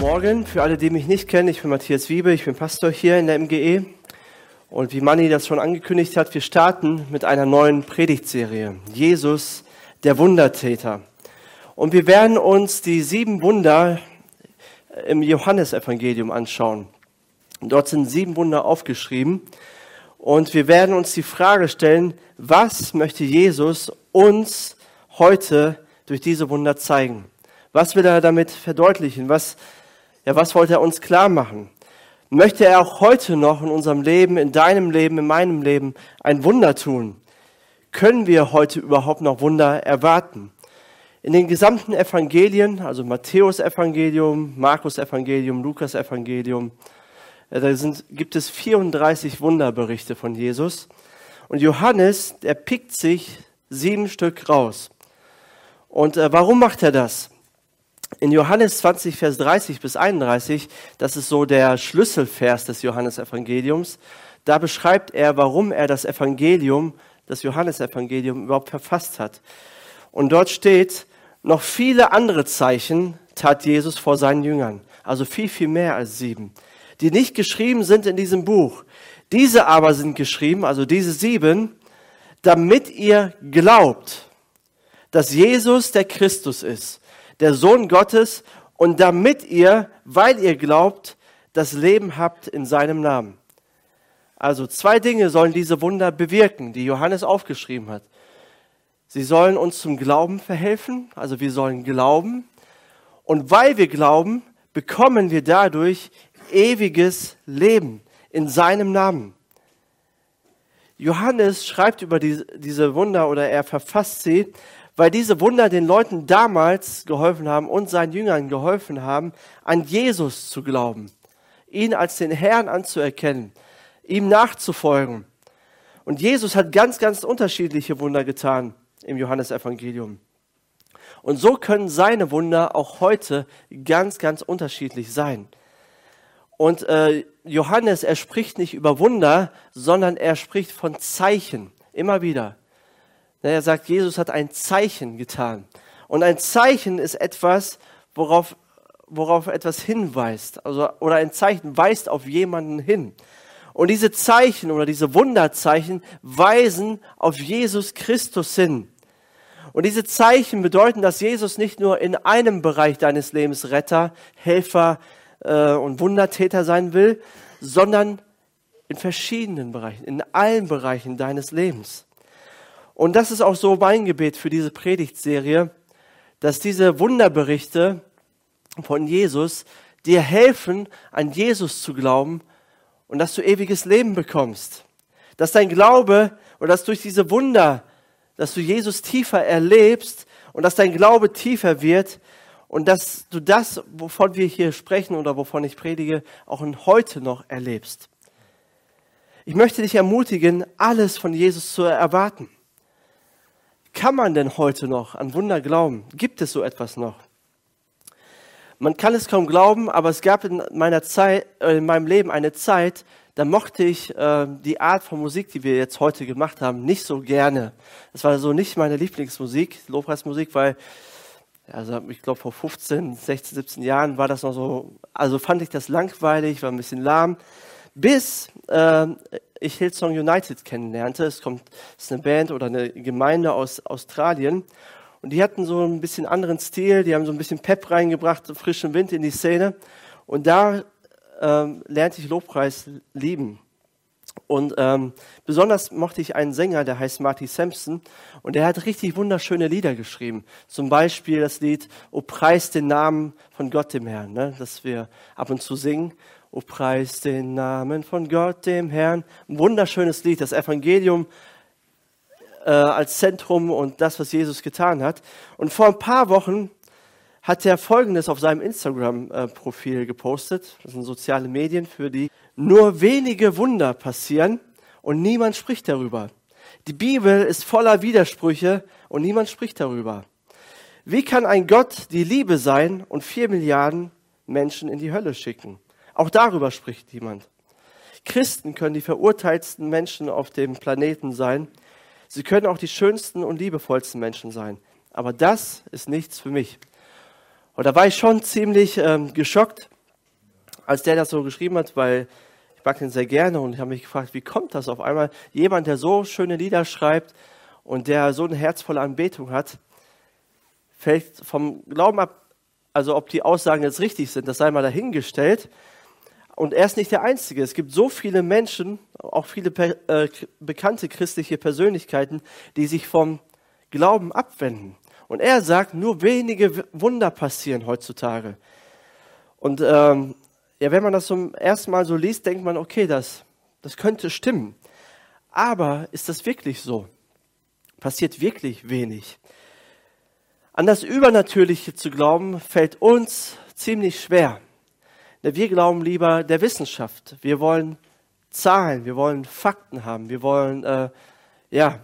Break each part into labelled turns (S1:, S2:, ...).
S1: Morgen. Für alle, die mich nicht kennen, ich bin Matthias Wiebe, ich bin Pastor hier in der MGE. Und wie Manni das schon angekündigt hat, wir starten mit einer neuen Predigtserie. Jesus, der Wundertäter. Und wir werden uns die sieben Wunder im Johannesevangelium anschauen. Dort sind sieben Wunder aufgeschrieben. Und wir werden uns die Frage stellen, was möchte Jesus uns heute durch diese Wunder zeigen? Was will er damit verdeutlichen? Was ja, was wollte er uns klar machen? Möchte er auch heute noch in unserem Leben, in deinem Leben, in meinem Leben ein Wunder tun? Können wir heute überhaupt noch Wunder erwarten? In den gesamten Evangelien, also Matthäus Evangelium, Markus Evangelium, Lukas Evangelium, äh, da sind, gibt es 34 Wunderberichte von Jesus. Und Johannes, der pickt sich sieben Stück raus. Und äh, warum macht er das? In Johannes 20, Vers 30 bis 31, das ist so der Schlüsselvers des Johannesevangeliums, da beschreibt er, warum er das Evangelium, das Johannesevangelium überhaupt verfasst hat. Und dort steht, noch viele andere Zeichen tat Jesus vor seinen Jüngern, also viel, viel mehr als sieben, die nicht geschrieben sind in diesem Buch. Diese aber sind geschrieben, also diese sieben, damit ihr glaubt, dass Jesus der Christus ist der Sohn Gottes und damit ihr, weil ihr glaubt, das Leben habt in seinem Namen. Also zwei Dinge sollen diese Wunder bewirken, die Johannes aufgeschrieben hat. Sie sollen uns zum Glauben verhelfen, also wir sollen glauben. Und weil wir glauben, bekommen wir dadurch ewiges Leben in seinem Namen. Johannes schreibt über diese Wunder oder er verfasst sie, weil diese Wunder den Leuten damals geholfen haben und seinen Jüngern geholfen haben, an Jesus zu glauben, ihn als den Herrn anzuerkennen, ihm nachzufolgen. Und Jesus hat ganz, ganz unterschiedliche Wunder getan im Johannesevangelium. Und so können seine Wunder auch heute ganz, ganz unterschiedlich sein. Und äh, Johannes, er spricht nicht über Wunder, sondern er spricht von Zeichen, immer wieder. Er sagt, Jesus hat ein Zeichen getan. Und ein Zeichen ist etwas, worauf, worauf etwas hinweist. Also, oder ein Zeichen weist auf jemanden hin. Und diese Zeichen oder diese Wunderzeichen weisen auf Jesus Christus hin. Und diese Zeichen bedeuten, dass Jesus nicht nur in einem Bereich deines Lebens Retter, Helfer äh, und Wundertäter sein will, sondern in verschiedenen Bereichen, in allen Bereichen deines Lebens. Und das ist auch so mein Gebet für diese Predigtserie, dass diese Wunderberichte von Jesus dir helfen, an Jesus zu glauben und dass du ewiges Leben bekommst. Dass dein Glaube oder dass durch diese Wunder, dass du Jesus tiefer erlebst und dass dein Glaube tiefer wird und dass du das, wovon wir hier sprechen oder wovon ich predige, auch heute noch erlebst. Ich möchte dich ermutigen, alles von Jesus zu erwarten. Kann man denn heute noch an Wunder glauben? Gibt es so etwas noch? Man kann es kaum glauben, aber es gab in meiner Zeit, äh, in meinem Leben eine Zeit, da mochte ich äh, die Art von Musik, die wir jetzt heute gemacht haben, nicht so gerne. Das war so nicht meine Lieblingsmusik, Lobpreismusik, weil also ich glaube vor 15, 16, 17 Jahren war das noch so, also fand ich das langweilig, war ein bisschen lahm, bis äh, ich Hillsong United kennenlernte. Es kommt, ist eine Band oder eine Gemeinde aus Australien. Und die hatten so ein bisschen anderen Stil, die haben so ein bisschen Pep reingebracht, so frischen Wind in die Szene. Und da ähm, lernte ich Lobpreis lieben. Und ähm, besonders mochte ich einen Sänger, der heißt Marty Sampson, und der hat richtig wunderschöne Lieder geschrieben. Zum Beispiel das Lied O Preis den Namen von Gott dem Herrn, ne, das wir ab und zu singen. O preis den Namen von Gott, dem Herrn. Ein wunderschönes Lied, das Evangelium äh, als Zentrum und das, was Jesus getan hat. Und vor ein paar Wochen hat er Folgendes auf seinem Instagram-Profil gepostet. Das sind soziale Medien, für die nur wenige Wunder passieren und niemand spricht darüber. Die Bibel ist voller Widersprüche und niemand spricht darüber. Wie kann ein Gott die Liebe sein und vier Milliarden Menschen in die Hölle schicken? Auch darüber spricht niemand. Christen können die verurteilsten Menschen auf dem Planeten sein. Sie können auch die schönsten und liebevollsten Menschen sein. Aber das ist nichts für mich. Und da war ich schon ziemlich ähm, geschockt, als der das so geschrieben hat, weil ich mag ihn sehr gerne und ich habe mich gefragt, wie kommt das auf einmal? Jemand, der so schöne Lieder schreibt und der so eine herzvolle Anbetung hat, fällt vom Glauben ab, also ob die Aussagen jetzt richtig sind, das sei mal dahingestellt. Und er ist nicht der Einzige. Es gibt so viele Menschen, auch viele äh, bekannte christliche Persönlichkeiten, die sich vom Glauben abwenden. Und er sagt, nur wenige Wunder passieren heutzutage. Und ähm, ja, wenn man das zum ersten Mal so liest, denkt man, okay, das, das könnte stimmen. Aber ist das wirklich so? Passiert wirklich wenig. An das Übernatürliche zu glauben, fällt uns ziemlich schwer. Wir glauben lieber der Wissenschaft. Wir wollen Zahlen, wir wollen Fakten haben, wir wollen äh, ja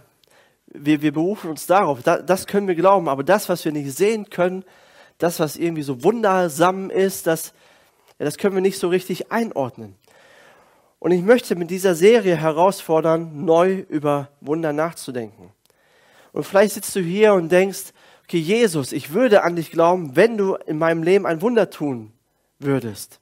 S1: wir, wir berufen uns darauf, da, das können wir glauben, aber das, was wir nicht sehen können, das, was irgendwie so wundersam ist, das, ja, das können wir nicht so richtig einordnen. Und ich möchte mit dieser Serie herausfordern, neu über Wunder nachzudenken. Und vielleicht sitzt du hier und denkst, okay, Jesus, ich würde an dich glauben, wenn du in meinem Leben ein Wunder tun würdest.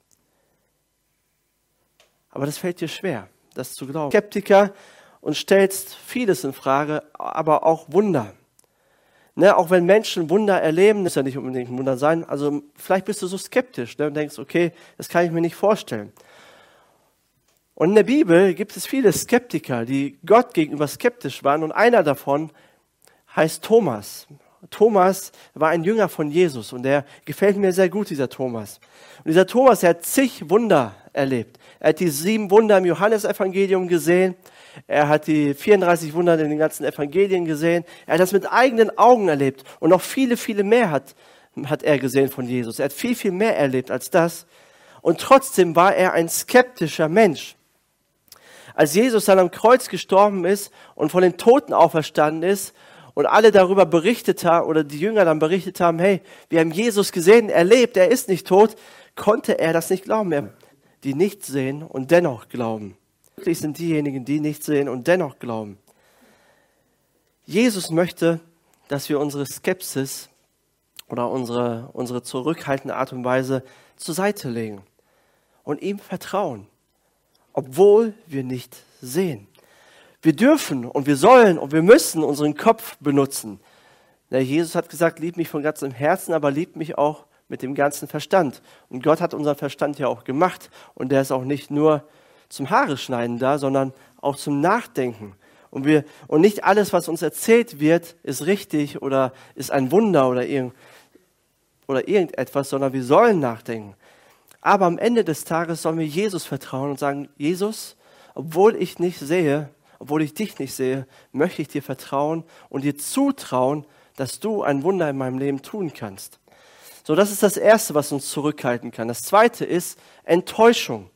S1: Aber das fällt dir schwer, das zu glauben. Skeptiker und stellst vieles in Frage, aber auch Wunder. Ne, auch wenn Menschen Wunder erleben, muss ja nicht unbedingt ein Wunder sein, also vielleicht bist du so skeptisch ne, und denkst, okay, das kann ich mir nicht vorstellen. Und in der Bibel gibt es viele Skeptiker, die Gott gegenüber skeptisch waren und einer davon heißt Thomas. Thomas war ein Jünger von Jesus und der gefällt mir sehr gut, dieser Thomas. Und dieser Thomas, er hat zig Wunder erlebt. Er hat die sieben Wunder im Johannesevangelium gesehen. Er hat die 34 Wunder in den ganzen Evangelien gesehen. Er hat das mit eigenen Augen erlebt. Und noch viele, viele mehr hat, hat er gesehen von Jesus. Er hat viel, viel mehr erlebt als das. Und trotzdem war er ein skeptischer Mensch. Als Jesus dann am Kreuz gestorben ist und von den Toten auferstanden ist und alle darüber berichtet haben oder die Jünger dann berichtet haben, hey, wir haben Jesus gesehen, er lebt, er ist nicht tot, konnte er das nicht glauben. Die nicht sehen und dennoch glauben. Glücklich sind diejenigen, die nicht sehen und dennoch glauben. Jesus möchte, dass wir unsere Skepsis oder unsere, unsere zurückhaltende Art und Weise zur Seite legen und ihm vertrauen, obwohl wir nicht sehen. Wir dürfen und wir sollen und wir müssen unseren Kopf benutzen. Ja, Jesus hat gesagt, lieb mich von ganzem Herzen, aber lieb mich auch mit dem ganzen Verstand. Und Gott hat unseren Verstand ja auch gemacht und der ist auch nicht nur zum Haare schneiden da, sondern auch zum Nachdenken. Und, wir, und nicht alles, was uns erzählt wird, ist richtig oder ist ein Wunder oder, irgend, oder irgendetwas, sondern wir sollen nachdenken. Aber am Ende des Tages sollen wir Jesus vertrauen und sagen, Jesus, obwohl ich nicht sehe, obwohl ich dich nicht sehe, möchte ich dir vertrauen und dir zutrauen, dass du ein Wunder in meinem Leben tun kannst. So, das ist das Erste, was uns zurückhalten kann. Das Zweite ist Enttäuschung.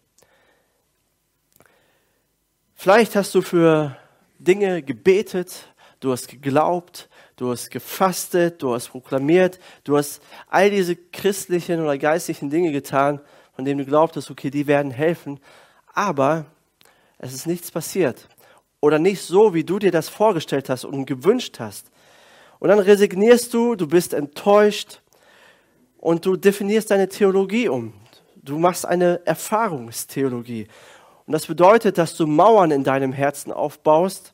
S1: Vielleicht hast du für Dinge gebetet, du hast geglaubt, du hast gefastet, du hast proklamiert, du hast all diese christlichen oder geistlichen Dinge getan, von denen du glaubtest, okay, die werden helfen, aber es ist nichts passiert oder nicht so, wie du dir das vorgestellt hast und gewünscht hast. Und dann resignierst du, du bist enttäuscht und du definierst deine Theologie um. Du machst eine Erfahrungstheologie. Und das bedeutet, dass du Mauern in deinem Herzen aufbaust.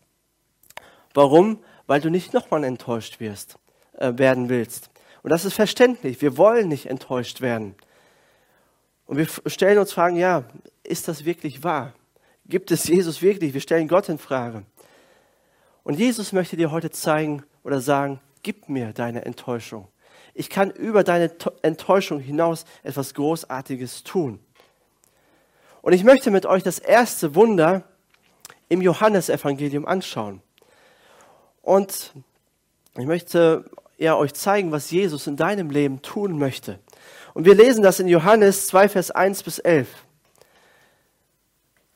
S1: Warum? Weil du nicht nochmal enttäuscht wirst, äh, werden willst. Und das ist verständlich. Wir wollen nicht enttäuscht werden. Und wir stellen uns Fragen, ja, ist das wirklich wahr? Gibt es Jesus wirklich? Wir stellen Gott in Frage. Und Jesus möchte dir heute zeigen oder sagen, gib mir deine Enttäuschung. Ich kann über deine Enttäuschung hinaus etwas Großartiges tun. Und ich möchte mit euch das erste Wunder im Johannesevangelium anschauen. Und ich möchte er euch zeigen, was Jesus in deinem Leben tun möchte. Und wir lesen das in Johannes 2, Vers 1 bis 11.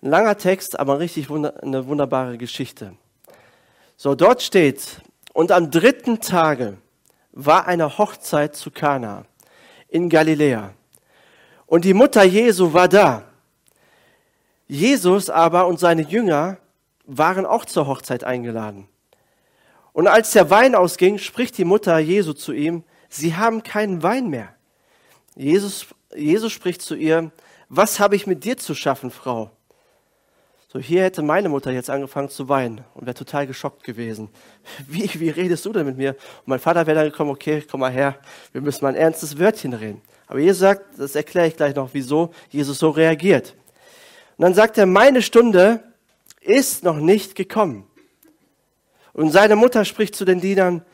S1: Ein langer Text, aber richtig wunder eine wunderbare Geschichte. So, dort steht, und am dritten Tage war eine Hochzeit zu Kana in Galiläa. Und die Mutter Jesu war da. Jesus aber und seine Jünger waren auch zur Hochzeit eingeladen. Und als der Wein ausging, spricht die Mutter Jesu zu ihm, sie haben keinen Wein mehr. Jesus, Jesus spricht zu ihr, was habe ich mit dir zu schaffen, Frau? So, hier hätte meine Mutter jetzt angefangen zu weinen und wäre total geschockt gewesen. Wie, wie redest du denn mit mir? Und mein Vater wäre dann gekommen, okay, komm mal her, wir müssen mal ein ernstes Wörtchen reden. Aber Jesus sagt, das erkläre ich gleich noch, wieso Jesus so reagiert. Und dann sagt er, meine Stunde ist noch nicht gekommen. Und seine Mutter spricht zu den Dienern,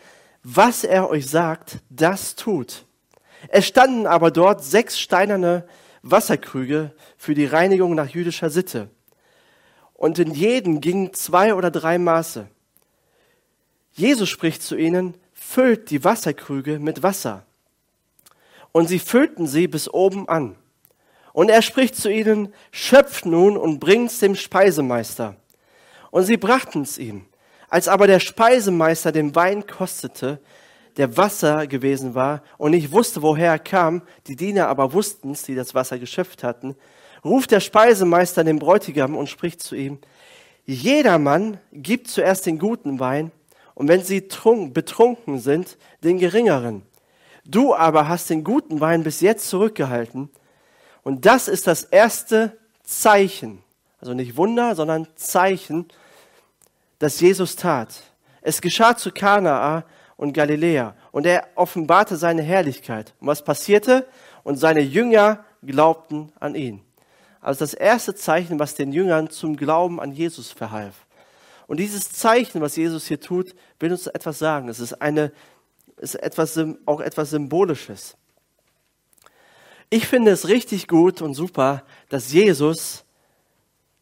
S1: was er euch sagt, das tut. Es standen aber dort sechs steinerne Wasserkrüge für die Reinigung nach jüdischer Sitte. Und in jeden gingen zwei oder drei Maße. Jesus spricht zu ihnen, füllt die Wasserkrüge mit Wasser. Und sie füllten sie bis oben an. Und er spricht zu ihnen, schöpft nun und bringt's dem Speisemeister. Und sie brachten's ihm. Als aber der Speisemeister den Wein kostete, der Wasser gewesen war und nicht wusste, woher er kam, die Diener aber wussten's, die das Wasser geschöpft hatten, ruft der Speisemeister den Bräutigam und spricht zu ihm, jedermann gibt zuerst den guten Wein und wenn sie trunk, betrunken sind, den geringeren. Du aber hast den guten Wein bis jetzt zurückgehalten und das ist das erste Zeichen, also nicht Wunder, sondern Zeichen, das Jesus tat. Es geschah zu Kanaa und Galiläa und er offenbarte seine Herrlichkeit. Und was passierte? Und seine Jünger glaubten an ihn. Also das erste Zeichen, was den Jüngern zum Glauben an Jesus verhalf. Und dieses Zeichen, was Jesus hier tut, will uns etwas sagen. Es ist eine, ist etwas, auch etwas Symbolisches. Ich finde es richtig gut und super, dass Jesus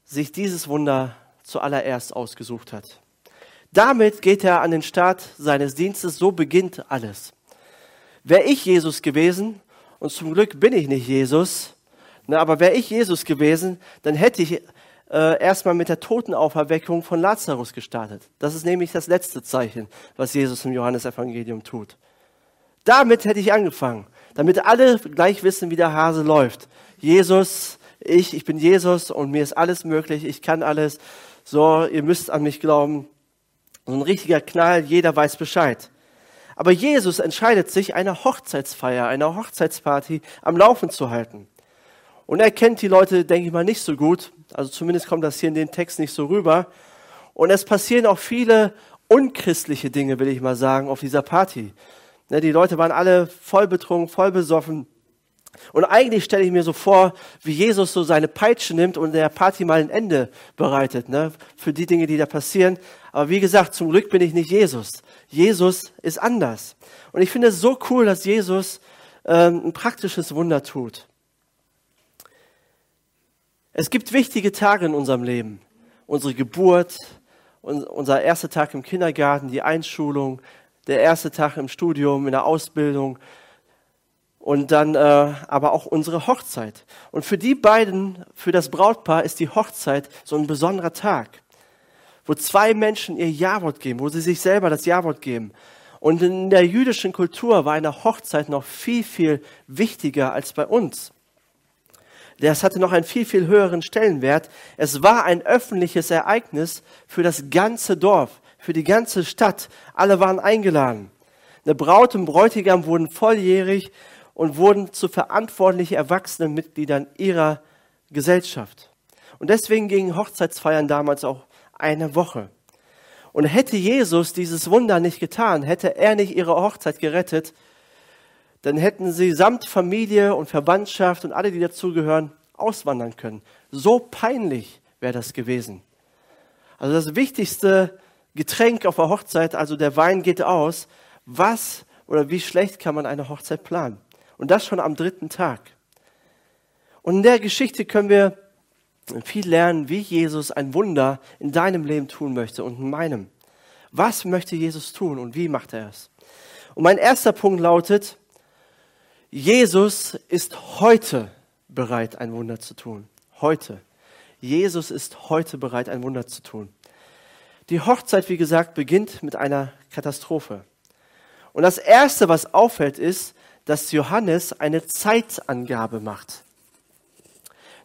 S1: sich dieses Wunder zuallererst ausgesucht hat. Damit geht er an den Start seines Dienstes, so beginnt alles. Wäre ich Jesus gewesen, und zum Glück bin ich nicht Jesus, na, aber wäre ich Jesus gewesen, dann hätte ich äh, erstmal mit der Totenauferweckung von Lazarus gestartet. Das ist nämlich das letzte Zeichen, was Jesus im Johannesevangelium tut. Damit hätte ich angefangen damit alle gleich wissen, wie der Hase läuft. Jesus, ich, ich bin Jesus und mir ist alles möglich, ich kann alles. So, ihr müsst an mich glauben. So ein richtiger Knall, jeder weiß Bescheid. Aber Jesus entscheidet sich, eine Hochzeitsfeier, eine Hochzeitsparty am Laufen zu halten. Und er kennt die Leute, denke ich mal, nicht so gut. Also zumindest kommt das hier in den Text nicht so rüber. Und es passieren auch viele unchristliche Dinge, will ich mal sagen, auf dieser Party. Ne, die Leute waren alle voll betrunken, voll besoffen. Und eigentlich stelle ich mir so vor, wie Jesus so seine Peitsche nimmt und der Party mal ein Ende bereitet, ne, für die Dinge, die da passieren. Aber wie gesagt, zum Glück bin ich nicht Jesus. Jesus ist anders. Und ich finde es so cool, dass Jesus ähm, ein praktisches Wunder tut. Es gibt wichtige Tage in unserem Leben. Unsere Geburt, unser erster Tag im Kindergarten, die Einschulung, der erste Tag im Studium, in der Ausbildung und dann äh, aber auch unsere Hochzeit. Und für die beiden, für das Brautpaar ist die Hochzeit so ein besonderer Tag, wo zwei Menschen ihr Ja-Wort geben, wo sie sich selber das Ja-Wort geben. Und in der jüdischen Kultur war eine Hochzeit noch viel, viel wichtiger als bei uns. Das hatte noch einen viel, viel höheren Stellenwert. Es war ein öffentliches Ereignis für das ganze Dorf für die ganze Stadt. Alle waren eingeladen. Eine Braut und Bräutigam wurden volljährig und wurden zu verantwortlichen erwachsenen Mitgliedern ihrer Gesellschaft. Und deswegen gingen Hochzeitsfeiern damals auch eine Woche. Und hätte Jesus dieses Wunder nicht getan, hätte er nicht ihre Hochzeit gerettet, dann hätten sie samt Familie und Verwandtschaft und alle, die dazugehören, auswandern können. So peinlich wäre das gewesen. Also das Wichtigste Getränk auf der Hochzeit, also der Wein geht aus. Was oder wie schlecht kann man eine Hochzeit planen? Und das schon am dritten Tag. Und in der Geschichte können wir viel lernen, wie Jesus ein Wunder in deinem Leben tun möchte und in meinem. Was möchte Jesus tun und wie macht er es? Und mein erster Punkt lautet, Jesus ist heute bereit, ein Wunder zu tun. Heute. Jesus ist heute bereit, ein Wunder zu tun. Die Hochzeit, wie gesagt, beginnt mit einer Katastrophe. Und das Erste, was auffällt, ist, dass Johannes eine Zeitangabe macht.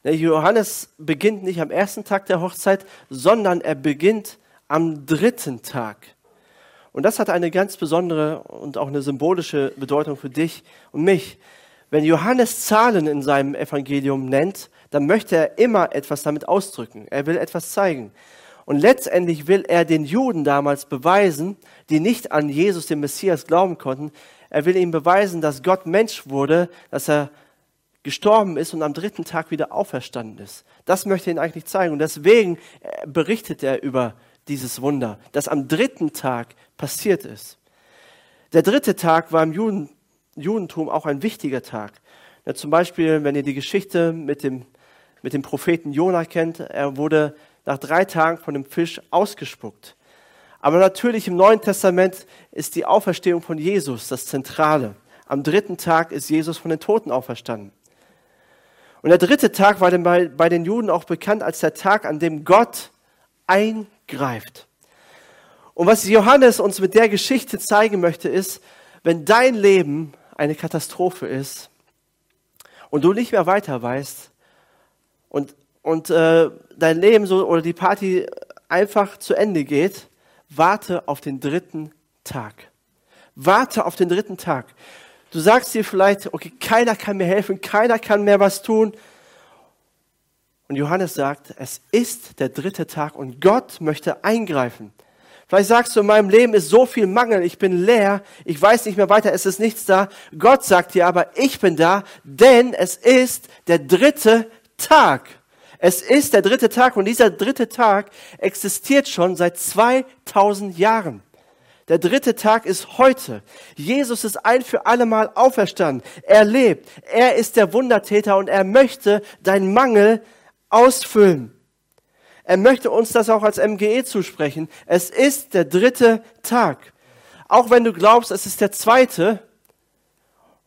S1: Der Johannes beginnt nicht am ersten Tag der Hochzeit, sondern er beginnt am dritten Tag. Und das hat eine ganz besondere und auch eine symbolische Bedeutung für dich und mich. Wenn Johannes Zahlen in seinem Evangelium nennt, dann möchte er immer etwas damit ausdrücken. Er will etwas zeigen. Und letztendlich will er den Juden damals beweisen, die nicht an Jesus, den Messias, glauben konnten. Er will ihnen beweisen, dass Gott Mensch wurde, dass er gestorben ist und am dritten Tag wieder auferstanden ist. Das möchte er ihnen eigentlich zeigen. Und deswegen äh, berichtet er über dieses Wunder, das am dritten Tag passiert ist. Der dritte Tag war im Juden, Judentum auch ein wichtiger Tag. Ja, zum Beispiel, wenn ihr die Geschichte mit dem, mit dem Propheten Jona kennt, er wurde nach drei Tagen von dem Fisch ausgespuckt. Aber natürlich im Neuen Testament ist die Auferstehung von Jesus das Zentrale. Am dritten Tag ist Jesus von den Toten auferstanden. Und der dritte Tag war bei, bei den Juden auch bekannt als der Tag, an dem Gott eingreift. Und was Johannes uns mit der Geschichte zeigen möchte, ist, wenn dein Leben eine Katastrophe ist und du nicht mehr weiter weißt und und äh, dein Leben so oder die Party einfach zu Ende geht, warte auf den dritten Tag. Warte auf den dritten Tag. Du sagst dir vielleicht, okay, keiner kann mir helfen, keiner kann mehr was tun. Und Johannes sagt, es ist der dritte Tag und Gott möchte eingreifen. Vielleicht sagst du, in meinem Leben ist so viel Mangel, ich bin leer, ich weiß nicht mehr weiter, es ist nichts da. Gott sagt dir aber, ich bin da, denn es ist der dritte Tag. Es ist der dritte Tag und dieser dritte Tag existiert schon seit 2000 Jahren. Der dritte Tag ist heute. Jesus ist ein für alle Mal auferstanden. Er lebt. Er ist der Wundertäter und er möchte deinen Mangel ausfüllen. Er möchte uns das auch als MGE zusprechen. Es ist der dritte Tag. Auch wenn du glaubst, es ist der zweite,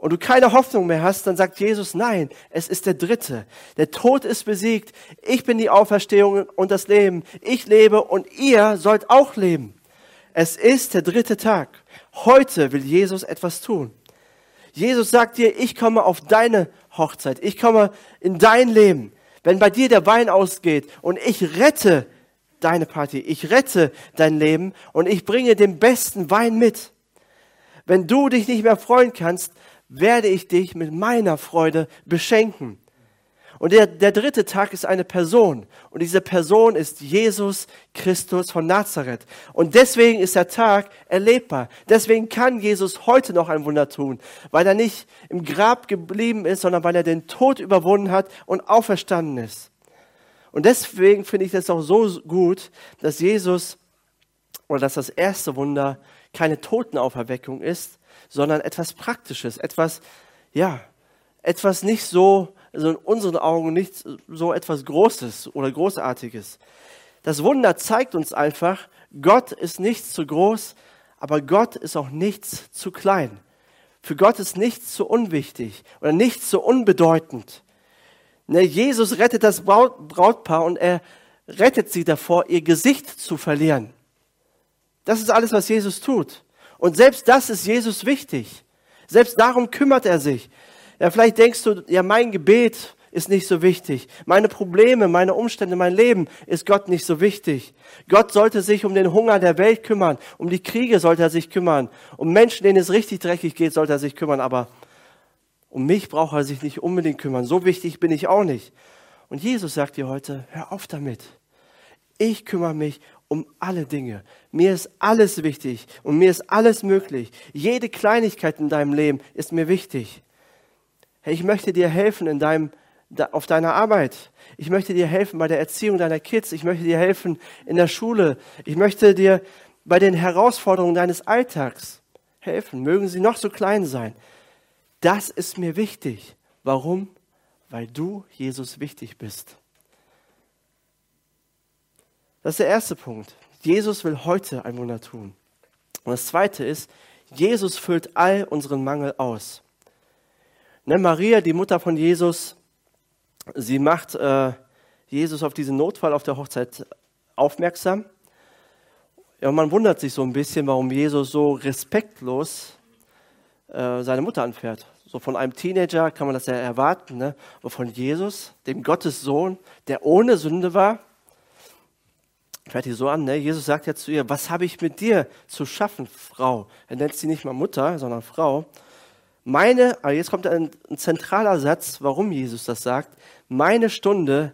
S1: und du keine Hoffnung mehr hast, dann sagt Jesus, nein, es ist der dritte. Der Tod ist besiegt. Ich bin die Auferstehung und das Leben. Ich lebe und ihr sollt auch leben. Es ist der dritte Tag. Heute will Jesus etwas tun. Jesus sagt dir, ich komme auf deine Hochzeit. Ich komme in dein Leben. Wenn bei dir der Wein ausgeht und ich rette deine Party, ich rette dein Leben und ich bringe den besten Wein mit. Wenn du dich nicht mehr freuen kannst, werde ich dich mit meiner Freude beschenken. Und der, der dritte Tag ist eine Person. Und diese Person ist Jesus Christus von Nazareth. Und deswegen ist der Tag erlebbar. Deswegen kann Jesus heute noch ein Wunder tun. Weil er nicht im Grab geblieben ist, sondern weil er den Tod überwunden hat und auferstanden ist. Und deswegen finde ich das auch so gut, dass Jesus oder dass das erste Wunder keine Totenauferweckung ist, sondern etwas Praktisches, etwas, ja, etwas nicht so, also in unseren Augen nicht so etwas Großes oder Großartiges. Das Wunder zeigt uns einfach, Gott ist nichts zu groß, aber Gott ist auch nichts zu klein. Für Gott ist nichts zu unwichtig oder nichts zu unbedeutend. Ne, Jesus rettet das Brautpaar und er rettet sie davor, ihr Gesicht zu verlieren. Das ist alles, was Jesus tut. Und selbst das ist Jesus wichtig. Selbst darum kümmert er sich. Ja, vielleicht denkst du, ja, mein Gebet ist nicht so wichtig. Meine Probleme, meine Umstände, mein Leben ist Gott nicht so wichtig. Gott sollte sich um den Hunger der Welt kümmern. Um die Kriege sollte er sich kümmern. Um Menschen, denen es richtig dreckig geht, sollte er sich kümmern. Aber um mich braucht er sich nicht unbedingt kümmern. So wichtig bin ich auch nicht. Und Jesus sagt dir heute, hör auf damit. Ich kümmere mich um alle Dinge. Mir ist alles wichtig und mir ist alles möglich. Jede Kleinigkeit in deinem Leben ist mir wichtig. Hey, ich möchte dir helfen in deinem, auf deiner Arbeit. Ich möchte dir helfen bei der Erziehung deiner Kids. Ich möchte dir helfen in der Schule. Ich möchte dir bei den Herausforderungen deines Alltags helfen. Mögen sie noch so klein sein. Das ist mir wichtig. Warum? Weil du, Jesus, wichtig bist. Das ist der erste Punkt. Jesus will heute ein Wunder tun. Und das zweite ist, Jesus füllt all unseren Mangel aus. Ne, Maria, die Mutter von Jesus, sie macht äh, Jesus auf diesen Notfall auf der Hochzeit aufmerksam. Ja, man wundert sich so ein bisschen, warum Jesus so respektlos äh, seine Mutter anfährt. So von einem Teenager kann man das ja erwarten, ne? aber von Jesus, dem Gottes Sohn, der ohne Sünde war, fährt die so an. Ne? Jesus sagt ja zu ihr, was habe ich mit dir zu schaffen, Frau? Er nennt sie nicht mal Mutter, sondern Frau. Meine, aber jetzt kommt ein, ein zentraler Satz, warum Jesus das sagt. Meine Stunde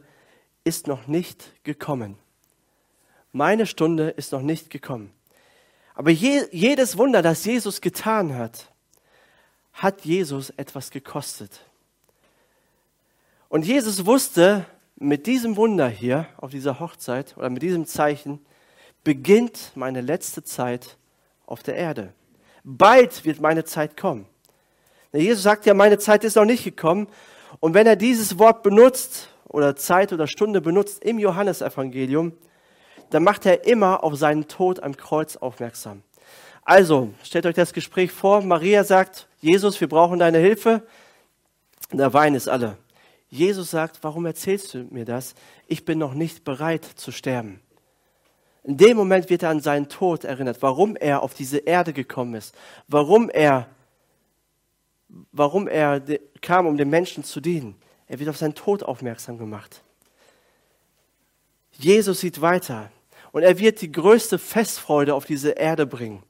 S1: ist noch nicht gekommen. Meine Stunde ist noch nicht gekommen. Aber je, jedes Wunder, das Jesus getan hat, hat Jesus etwas gekostet. Und Jesus wusste, mit diesem Wunder hier auf dieser Hochzeit oder mit diesem Zeichen beginnt meine letzte Zeit auf der Erde. Bald wird meine Zeit kommen. Jesus sagt ja, meine Zeit ist noch nicht gekommen. Und wenn er dieses Wort benutzt oder Zeit oder Stunde benutzt im Johannesevangelium, dann macht er immer auf seinen Tod am Kreuz aufmerksam. Also, stellt euch das Gespräch vor. Maria sagt, Jesus, wir brauchen deine Hilfe. Der Wein ist alle. Jesus sagt, warum erzählst du mir das? Ich bin noch nicht bereit zu sterben. In dem Moment wird er an seinen Tod erinnert, warum er auf diese Erde gekommen ist, warum er, warum er kam, um den Menschen zu dienen. Er wird auf seinen Tod aufmerksam gemacht. Jesus sieht weiter und er wird die größte Festfreude auf diese Erde bringen.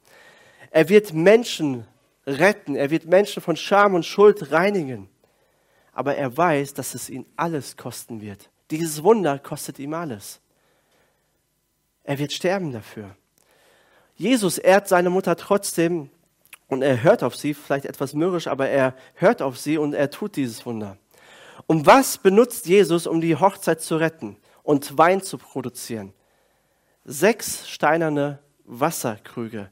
S1: Er wird Menschen retten. Er wird Menschen von Scham und Schuld reinigen. Aber er weiß, dass es ihn alles kosten wird. Dieses Wunder kostet ihm alles. Er wird sterben dafür. Jesus ehrt seine Mutter trotzdem und er hört auf sie, vielleicht etwas mürrisch, aber er hört auf sie und er tut dieses Wunder. Und was benutzt Jesus, um die Hochzeit zu retten und Wein zu produzieren? Sechs steinerne Wasserkrüge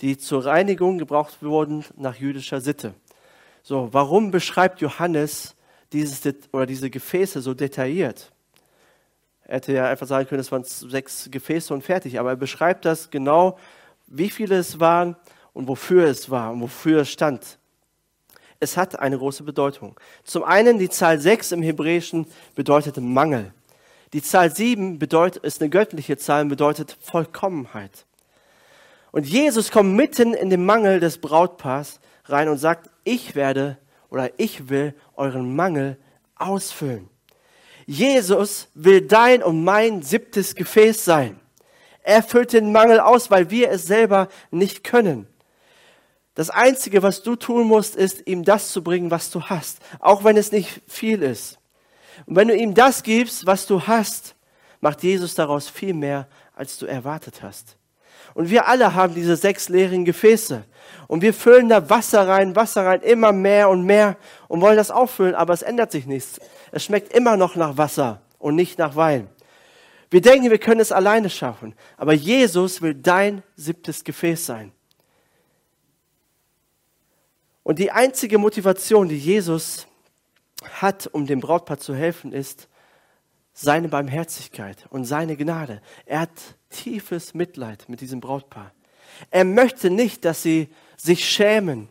S1: die zur Reinigung gebraucht wurden nach jüdischer Sitte. So, warum beschreibt Johannes dieses oder diese Gefäße so detailliert? Er hätte ja einfach sagen können, es waren sechs Gefäße und fertig, aber er beschreibt das genau, wie viele es waren und wofür es war und wofür es stand. Es hat eine große Bedeutung. Zum einen die Zahl sechs im Hebräischen bedeutet Mangel. Die Zahl sieben bedeutet, ist eine göttliche Zahl und bedeutet Vollkommenheit. Und Jesus kommt mitten in den Mangel des Brautpaars rein und sagt, ich werde oder ich will euren Mangel ausfüllen. Jesus will dein und mein siebtes Gefäß sein. Er füllt den Mangel aus, weil wir es selber nicht können. Das Einzige, was du tun musst, ist, ihm das zu bringen, was du hast, auch wenn es nicht viel ist. Und wenn du ihm das gibst, was du hast, macht Jesus daraus viel mehr, als du erwartet hast. Und wir alle haben diese sechs leeren Gefäße. Und wir füllen da Wasser rein, Wasser rein, immer mehr und mehr und wollen das auffüllen, aber es ändert sich nichts. Es schmeckt immer noch nach Wasser und nicht nach Wein. Wir denken, wir können es alleine schaffen, aber Jesus will dein siebtes Gefäß sein. Und die einzige Motivation, die Jesus hat, um dem Brautpaar zu helfen, ist seine Barmherzigkeit und seine Gnade. Er hat tiefes Mitleid mit diesem Brautpaar. Er möchte nicht, dass sie sich schämen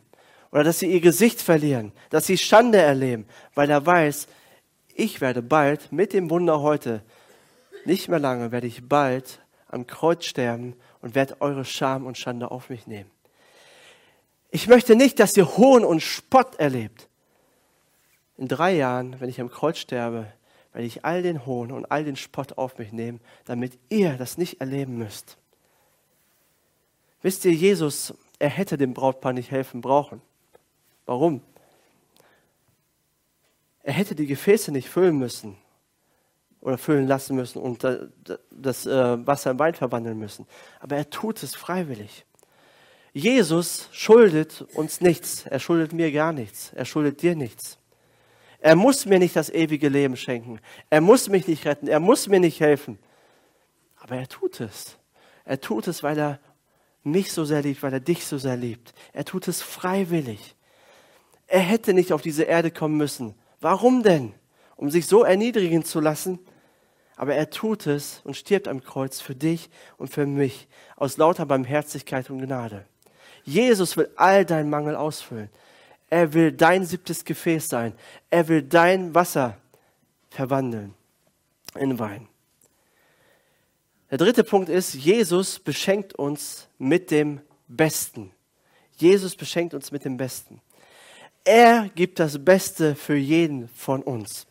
S1: oder dass sie ihr Gesicht verlieren, dass sie Schande erleben, weil er weiß, ich werde bald mit dem Wunder heute, nicht mehr lange, werde ich bald am Kreuz sterben und werde eure Scham und Schande auf mich nehmen. Ich möchte nicht, dass ihr Hohn und Spott erlebt. In drei Jahren, wenn ich am Kreuz sterbe, werde ich all den Hohn und all den Spott auf mich nehmen, damit ihr das nicht erleben müsst. Wisst ihr, Jesus, er hätte dem Brautpaar nicht helfen brauchen. Warum? Er hätte die Gefäße nicht füllen müssen oder füllen lassen müssen und das äh, Wasser in Wein verwandeln müssen. Aber er tut es freiwillig. Jesus schuldet uns nichts. Er schuldet mir gar nichts. Er schuldet dir nichts. Er muss mir nicht das ewige Leben schenken. Er muss mich nicht retten. Er muss mir nicht helfen. Aber er tut es. Er tut es, weil er mich so sehr liebt, weil er dich so sehr liebt. Er tut es freiwillig. Er hätte nicht auf diese Erde kommen müssen. Warum denn? Um sich so erniedrigen zu lassen? Aber er tut es und stirbt am Kreuz für dich und für mich aus lauter Barmherzigkeit und Gnade. Jesus will all deinen Mangel ausfüllen. Er will dein siebtes Gefäß sein. Er will dein Wasser verwandeln in Wein. Der dritte Punkt ist, Jesus beschenkt uns mit dem Besten. Jesus beschenkt uns mit dem Besten. Er gibt das Beste für jeden von uns.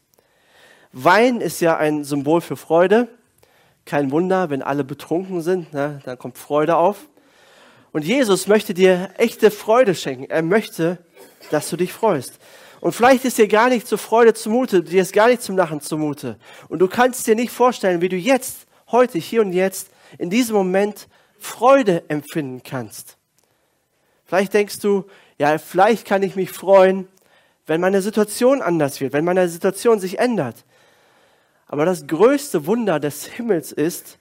S1: Wein ist ja ein Symbol für Freude. Kein Wunder, wenn alle betrunken sind, ne, dann kommt Freude auf. Und Jesus möchte dir echte Freude schenken. Er möchte, dass du dich freust. Und vielleicht ist dir gar nicht zur Freude zumute, dir ist gar nicht zum Lachen zumute. Und du kannst dir nicht vorstellen, wie du jetzt, heute, hier und jetzt, in diesem Moment Freude empfinden kannst. Vielleicht denkst du, ja, vielleicht kann ich mich freuen, wenn meine Situation anders wird, wenn meine Situation sich ändert. Aber das größte Wunder des Himmels ist,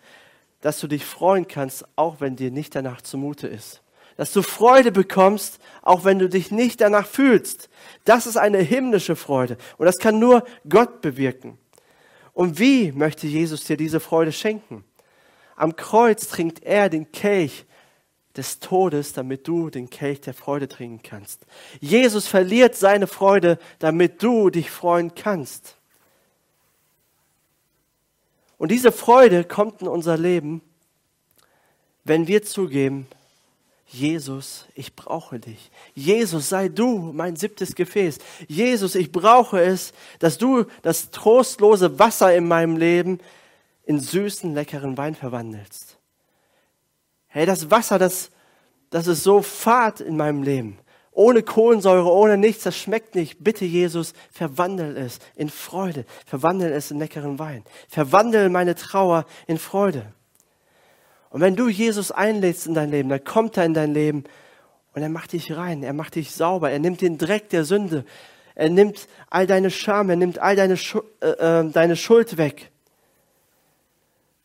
S1: dass du dich freuen kannst, auch wenn dir nicht danach zumute ist. Dass du Freude bekommst, auch wenn du dich nicht danach fühlst. Das ist eine himmlische Freude. Und das kann nur Gott bewirken. Und wie möchte Jesus dir diese Freude schenken? Am Kreuz trinkt er den Kelch des Todes, damit du den Kelch der Freude trinken kannst. Jesus verliert seine Freude, damit du dich freuen kannst. Und diese Freude kommt in unser Leben, wenn wir zugeben, Jesus, ich brauche dich. Jesus, sei du mein siebtes Gefäß. Jesus, ich brauche es, dass du das trostlose Wasser in meinem Leben in süßen, leckeren Wein verwandelst. Hey, das Wasser, das, das ist so fad in meinem Leben. Ohne Kohlensäure, ohne nichts, das schmeckt nicht. Bitte, Jesus, verwandel es in Freude. Verwandel es in leckeren Wein. Verwandel meine Trauer in Freude. Und wenn du Jesus einlädst in dein Leben, dann kommt er in dein Leben und er macht dich rein, er macht dich sauber, er nimmt den Dreck der Sünde, er nimmt all deine Scham, er nimmt all deine, Schu äh, äh deine Schuld weg.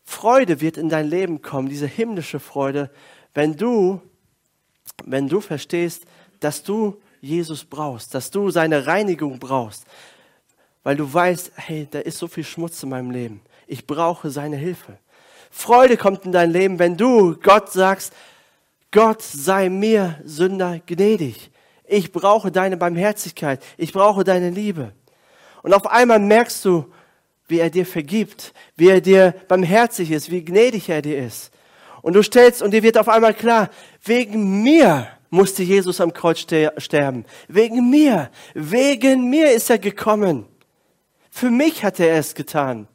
S1: Freude wird in dein Leben kommen, diese himmlische Freude, wenn du, wenn du verstehst, dass du Jesus brauchst, dass du seine Reinigung brauchst, weil du weißt, hey, da ist so viel Schmutz in meinem Leben. Ich brauche seine Hilfe. Freude kommt in dein Leben, wenn du Gott sagst, Gott sei mir Sünder gnädig. Ich brauche deine Barmherzigkeit. Ich brauche deine Liebe. Und auf einmal merkst du, wie er dir vergibt, wie er dir barmherzig ist, wie gnädig er dir ist. Und du stellst, und dir wird auf einmal klar, wegen mir musste Jesus am Kreuz sterben. Wegen mir, wegen mir ist er gekommen. Für mich hat er es getan.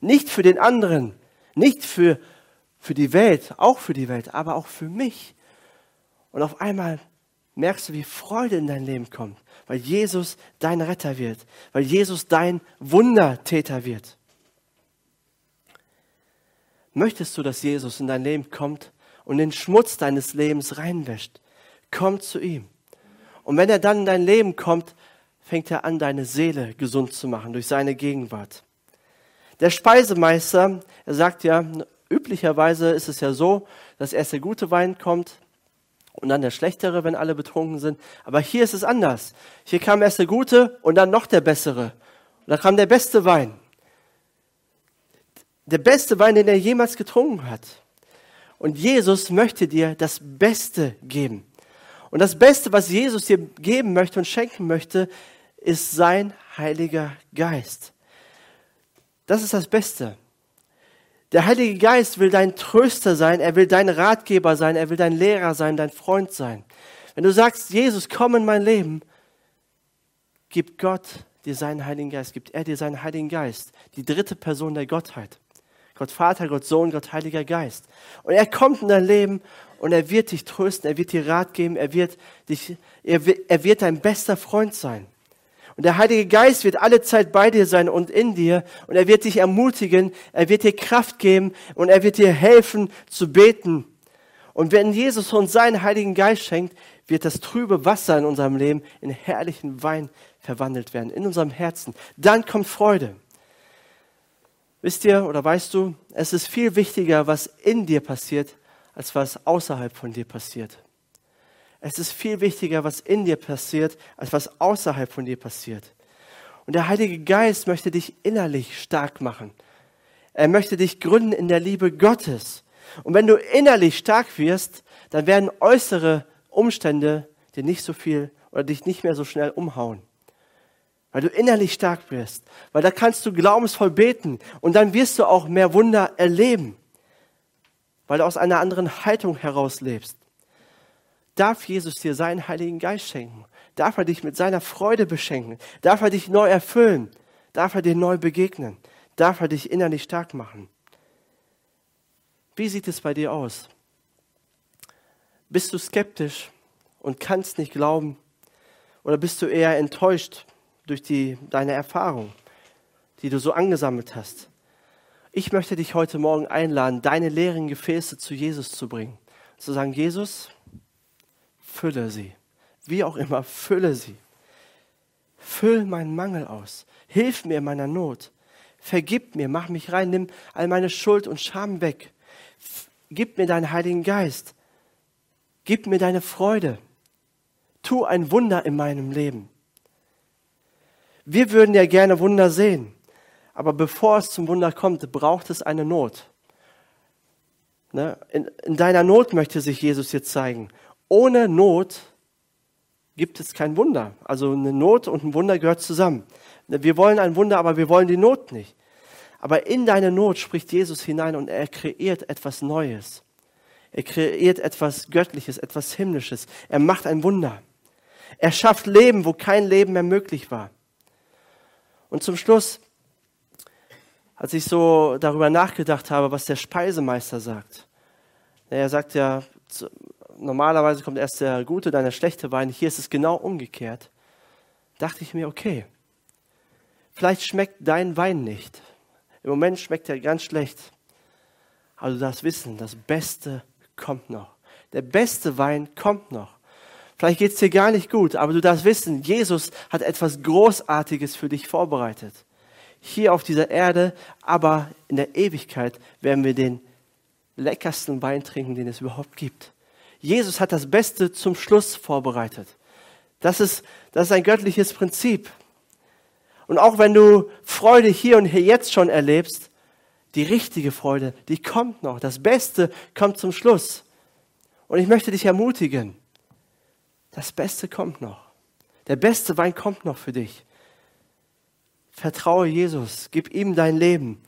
S1: Nicht für den anderen, nicht für, für die Welt, auch für die Welt, aber auch für mich. Und auf einmal merkst du, wie Freude in dein Leben kommt weil Jesus dein Retter wird, weil Jesus dein Wundertäter wird. Möchtest du, dass Jesus in dein Leben kommt und den Schmutz deines Lebens reinwäscht? Komm zu ihm. Und wenn er dann in dein Leben kommt, fängt er an, deine Seele gesund zu machen durch seine Gegenwart. Der Speisemeister, er sagt ja, üblicherweise ist es ja so, dass erst der gute Wein kommt, und dann der schlechtere, wenn alle betrunken sind. Aber hier ist es anders. Hier kam erst der gute und dann noch der bessere. Und dann kam der beste Wein. Der beste Wein, den er jemals getrunken hat. Und Jesus möchte dir das Beste geben. Und das Beste, was Jesus dir geben möchte und schenken möchte, ist sein Heiliger Geist. Das ist das Beste. Der Heilige Geist will dein Tröster sein, er will dein Ratgeber sein, er will dein Lehrer sein, dein Freund sein. Wenn du sagst, Jesus, komm in mein Leben, gibt Gott dir seinen Heiligen Geist, gibt er dir seinen Heiligen Geist, die dritte Person der Gottheit. Gott Vater, Gott Sohn, Gott Heiliger Geist. Und er kommt in dein Leben und er wird dich trösten, er wird dir Rat geben, er wird, dich, er er wird dein bester Freund sein. Und der Heilige Geist wird alle Zeit bei dir sein und in dir. Und er wird dich ermutigen, er wird dir Kraft geben und er wird dir helfen zu beten. Und wenn Jesus uns seinen Heiligen Geist schenkt, wird das trübe Wasser in unserem Leben in herrlichen Wein verwandelt werden, in unserem Herzen. Dann kommt Freude. Wisst ihr oder weißt du, es ist viel wichtiger, was in dir passiert, als was außerhalb von dir passiert. Es ist viel wichtiger, was in dir passiert, als was außerhalb von dir passiert. Und der Heilige Geist möchte dich innerlich stark machen. Er möchte dich gründen in der Liebe Gottes. Und wenn du innerlich stark wirst, dann werden äußere Umstände dir nicht so viel oder dich nicht mehr so schnell umhauen. Weil du innerlich stark wirst. Weil da kannst du glaubensvoll beten und dann wirst du auch mehr Wunder erleben. Weil du aus einer anderen Haltung heraus lebst. Darf Jesus dir seinen Heiligen Geist schenken? Darf er dich mit seiner Freude beschenken? Darf er dich neu erfüllen? Darf er dir neu begegnen? Darf er dich innerlich stark machen? Wie sieht es bei dir aus? Bist du skeptisch und kannst nicht glauben? Oder bist du eher enttäuscht durch die, deine Erfahrung, die du so angesammelt hast? Ich möchte dich heute Morgen einladen, deine leeren Gefäße zu Jesus zu bringen. Zu sagen, Jesus, fülle sie. Wie auch immer, fülle sie. Füll meinen Mangel aus. Hilf mir in meiner Not. Vergib mir, mach mich rein, nimm all meine Schuld und Scham weg. Gib mir deinen Heiligen Geist. Gib mir deine Freude. Tu ein Wunder in meinem Leben. Wir würden ja gerne Wunder sehen, aber bevor es zum Wunder kommt, braucht es eine Not. Ne? In, in deiner Not möchte sich Jesus jetzt zeigen. Ohne Not gibt es kein Wunder. Also eine Not und ein Wunder gehört zusammen. Wir wollen ein Wunder, aber wir wollen die Not nicht. Aber in deine Not spricht Jesus hinein und er kreiert etwas Neues. Er kreiert etwas Göttliches, etwas Himmlisches. Er macht ein Wunder. Er schafft Leben, wo kein Leben mehr möglich war. Und zum Schluss, als ich so darüber nachgedacht habe, was der Speisemeister sagt. Er sagt ja, normalerweise kommt erst der gute, dann der schlechte Wein. Hier ist es genau umgekehrt. Dachte ich mir, okay, vielleicht schmeckt dein Wein nicht. Im Moment schmeckt er ganz schlecht. Aber du darfst wissen, das Beste kommt noch. Der beste Wein kommt noch. Vielleicht geht es dir gar nicht gut, aber du darfst wissen, Jesus hat etwas Großartiges für dich vorbereitet. Hier auf dieser Erde, aber in der Ewigkeit werden wir den leckersten Wein trinken, den es überhaupt gibt. Jesus hat das Beste zum Schluss vorbereitet. Das ist, das ist ein göttliches Prinzip. Und auch wenn du Freude hier und hier jetzt schon erlebst, die richtige Freude, die kommt noch. Das Beste kommt zum Schluss. Und ich möchte dich ermutigen, das Beste kommt noch. Der beste Wein kommt noch für dich. Vertraue Jesus, gib ihm dein Leben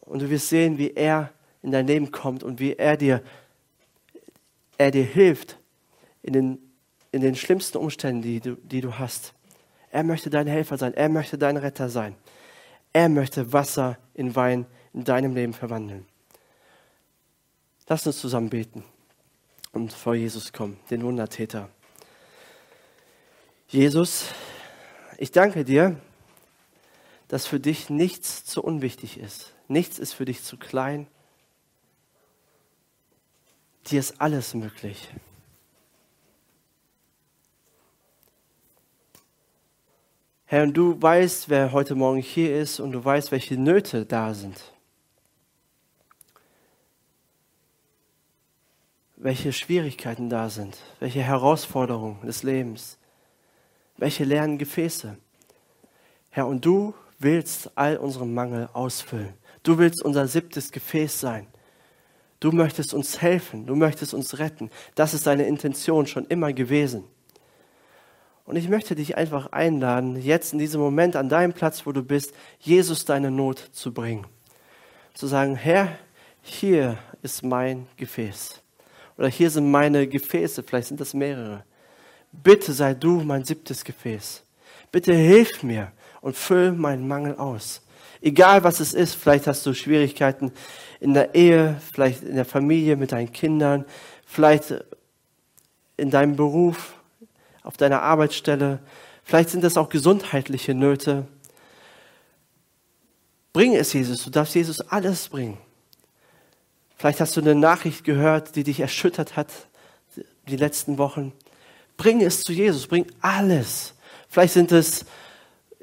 S1: und du wirst sehen, wie er in dein Leben kommt und wie er dir er dir hilft in den, in den schlimmsten Umständen, die du, die du hast. Er möchte dein Helfer sein. Er möchte dein Retter sein. Er möchte Wasser in Wein in deinem Leben verwandeln. Lass uns zusammen beten und vor Jesus kommen, den Wundertäter. Jesus, ich danke dir, dass für dich nichts zu unwichtig ist. Nichts ist für dich zu klein Dir ist alles möglich. Herr, und du weißt, wer heute Morgen hier ist und du weißt, welche Nöte da sind. Welche Schwierigkeiten da sind, welche Herausforderungen des Lebens, welche leeren Gefäße. Herr, und du willst all unseren Mangel ausfüllen. Du willst unser siebtes Gefäß sein. Du möchtest uns helfen, du möchtest uns retten. Das ist deine Intention schon immer gewesen. Und ich möchte dich einfach einladen, jetzt in diesem Moment an deinem Platz, wo du bist, Jesus deine Not zu bringen. Zu sagen, Herr, hier ist mein Gefäß. Oder hier sind meine Gefäße, vielleicht sind das mehrere. Bitte sei du mein siebtes Gefäß. Bitte hilf mir und füll meinen Mangel aus. Egal was es ist, vielleicht hast du Schwierigkeiten in der Ehe, vielleicht in der Familie mit deinen Kindern, vielleicht in deinem Beruf, auf deiner Arbeitsstelle, vielleicht sind das auch gesundheitliche Nöte. Bring es Jesus, du darfst Jesus alles bringen. Vielleicht hast du eine Nachricht gehört, die dich erschüttert hat die letzten Wochen. Bring es zu Jesus, bring alles. Vielleicht sind es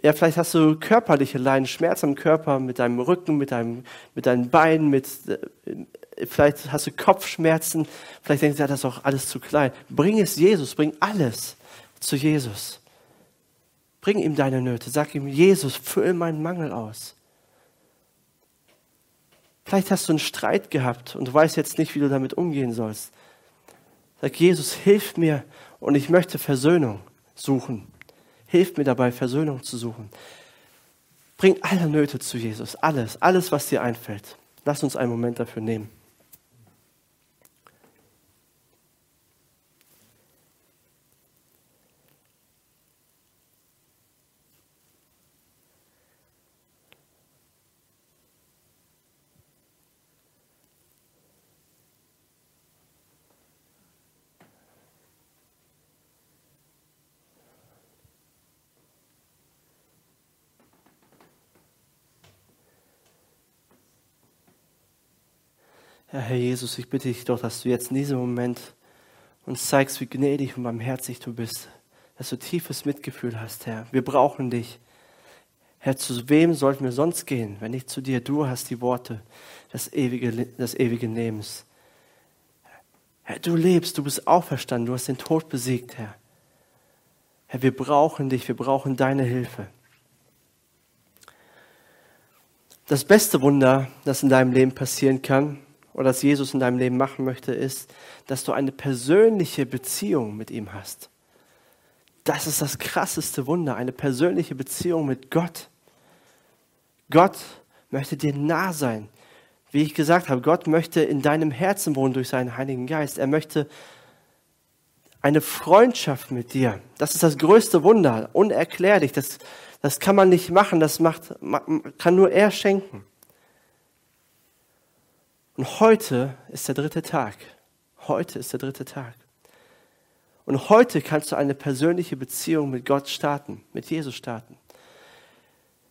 S1: ja, vielleicht hast du körperliche Leiden, Schmerz am Körper, mit deinem Rücken, mit, deinem, mit deinen Beinen, mit, äh, vielleicht hast du Kopfschmerzen, vielleicht denkst du, ja, das ist auch alles zu klein. Bring es Jesus, bring alles zu Jesus. Bring ihm deine Nöte, sag ihm, Jesus, füll meinen Mangel aus. Vielleicht hast du einen Streit gehabt und du weißt jetzt nicht, wie du damit umgehen sollst. Sag, Jesus, hilf mir und ich möchte Versöhnung suchen. Hilf mir dabei, Versöhnung zu suchen. Bring alle Nöte zu Jesus, alles, alles, was dir einfällt. Lass uns einen Moment dafür nehmen. Ja, Herr Jesus, ich bitte dich doch, dass du jetzt in diesem Moment uns zeigst, wie gnädig und barmherzig du bist, dass du tiefes Mitgefühl hast, Herr. Wir brauchen dich. Herr, zu wem sollten wir sonst gehen, wenn nicht zu dir? Du hast die Worte des, ewige, des ewigen Lebens. Herr, du lebst, du bist auferstanden, du hast den Tod besiegt, Herr. Herr, wir brauchen dich, wir brauchen deine Hilfe. Das beste Wunder, das in deinem Leben passieren kann, oder das Jesus in deinem Leben machen möchte, ist, dass du eine persönliche Beziehung mit ihm hast. Das ist das krasseste Wunder, eine persönliche Beziehung mit Gott. Gott möchte dir nah sein. Wie ich gesagt habe, Gott möchte in deinem Herzen wohnen durch seinen Heiligen Geist. Er möchte eine Freundschaft mit dir. Das ist das größte Wunder, unerklärlich. Das, das kann man nicht machen, das macht, kann nur er schenken. Und heute ist der dritte Tag. Heute ist der dritte Tag. Und heute kannst du eine persönliche Beziehung mit Gott starten, mit Jesus starten.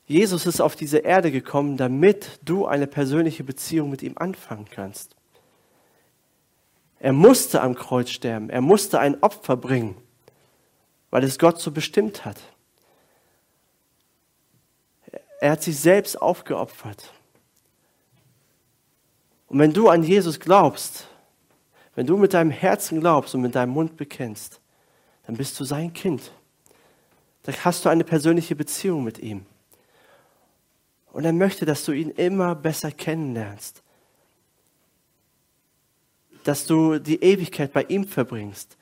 S1: Jesus ist auf diese Erde gekommen, damit du eine persönliche Beziehung mit ihm anfangen kannst. Er musste am Kreuz sterben, er musste ein Opfer bringen, weil es Gott so bestimmt hat. Er hat sich selbst aufgeopfert. Und wenn du an Jesus glaubst, wenn du mit deinem Herzen glaubst und mit deinem Mund bekennst, dann bist du sein Kind. Dann hast du eine persönliche Beziehung mit ihm. Und er möchte, dass du ihn immer besser kennenlernst. Dass du die Ewigkeit bei ihm verbringst.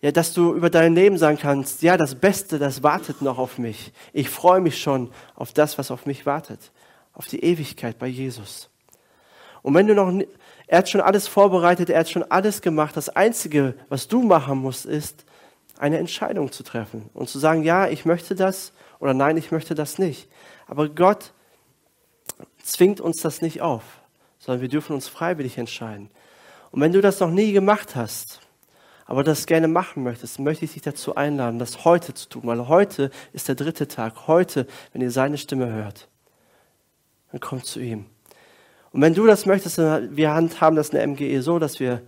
S1: Ja, dass du über dein Leben sagen kannst, ja, das Beste, das wartet noch auf mich. Ich freue mich schon auf das, was auf mich wartet. Auf die Ewigkeit bei Jesus. Und wenn du noch, er hat schon alles vorbereitet, er hat schon alles gemacht. Das Einzige, was du machen musst, ist, eine Entscheidung zu treffen und zu sagen, ja, ich möchte das oder nein, ich möchte das nicht. Aber Gott zwingt uns das nicht auf, sondern wir dürfen uns freiwillig entscheiden. Und wenn du das noch nie gemacht hast, aber das gerne machen möchtest, möchte ich dich dazu einladen, das heute zu tun, weil heute ist der dritte Tag. Heute, wenn ihr seine Stimme hört, dann kommt zu ihm. Und wenn du das möchtest, wir handhaben das in der MGE so, dass wir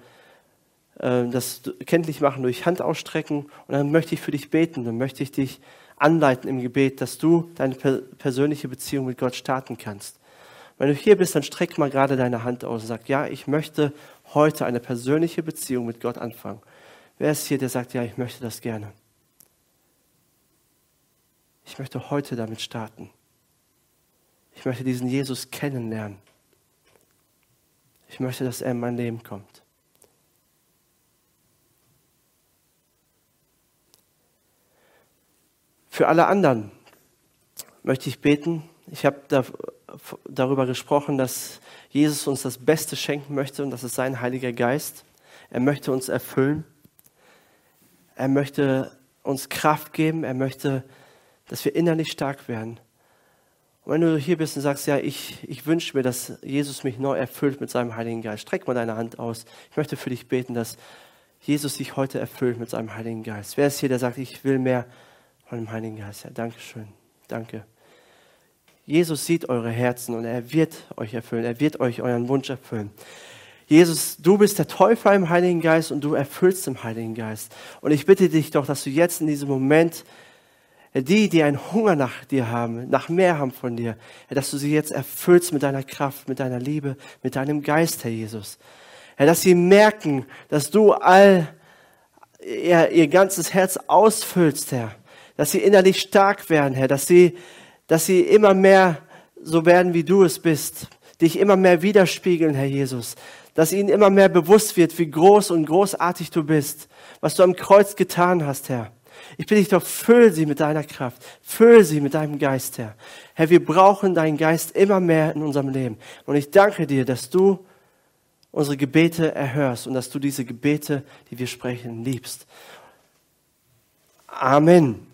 S1: äh, das kenntlich machen durch Hand ausstrecken. Und dann möchte ich für dich beten, dann möchte ich dich anleiten im Gebet, dass du deine per persönliche Beziehung mit Gott starten kannst. Wenn du hier bist, dann streck mal gerade deine Hand aus und sag, ja, ich möchte heute eine persönliche Beziehung mit Gott anfangen. Wer ist hier, der sagt, ja, ich möchte das gerne? Ich möchte heute damit starten. Ich möchte diesen Jesus kennenlernen. Ich möchte, dass er in mein Leben kommt. Für alle anderen möchte ich beten. Ich habe da, darüber gesprochen, dass Jesus uns das Beste schenken möchte und das ist sein Heiliger Geist. Er möchte uns erfüllen. Er möchte uns Kraft geben. Er möchte, dass wir innerlich stark werden. Und wenn du hier bist und sagst, ja, ich, ich wünsche mir, dass Jesus mich neu erfüllt mit seinem Heiligen Geist, streck mal deine Hand aus. Ich möchte für dich beten, dass Jesus dich heute erfüllt mit seinem Heiligen Geist. Wer ist hier, der sagt, ich will mehr von dem Heiligen Geist? Ja, danke schön. Danke. Jesus sieht eure Herzen und er wird euch erfüllen. Er wird euch euren Wunsch erfüllen. Jesus, du bist der Täufer im Heiligen Geist und du erfüllst im Heiligen Geist. Und ich bitte dich doch, dass du jetzt in diesem Moment die, die einen Hunger nach dir haben, nach mehr haben von dir, dass du sie jetzt erfüllst mit deiner Kraft, mit deiner Liebe, mit deinem Geist, Herr Jesus. Dass sie merken, dass du all ihr, ihr ganzes Herz ausfüllst, Herr. Dass sie innerlich stark werden, Herr. Dass sie, dass sie immer mehr so werden, wie du es bist. Dich immer mehr widerspiegeln, Herr Jesus. dass ihnen immer mehr bewusst wird, wie groß und großartig du bist, was du am Kreuz getan hast, Herr. Ich bitte dich doch, füll sie mit deiner Kraft, füll sie mit deinem Geist, Herr. Herr, wir brauchen deinen Geist immer mehr in unserem Leben. Und ich danke dir, dass du unsere Gebete erhörst und dass du diese Gebete, die wir sprechen, liebst. Amen.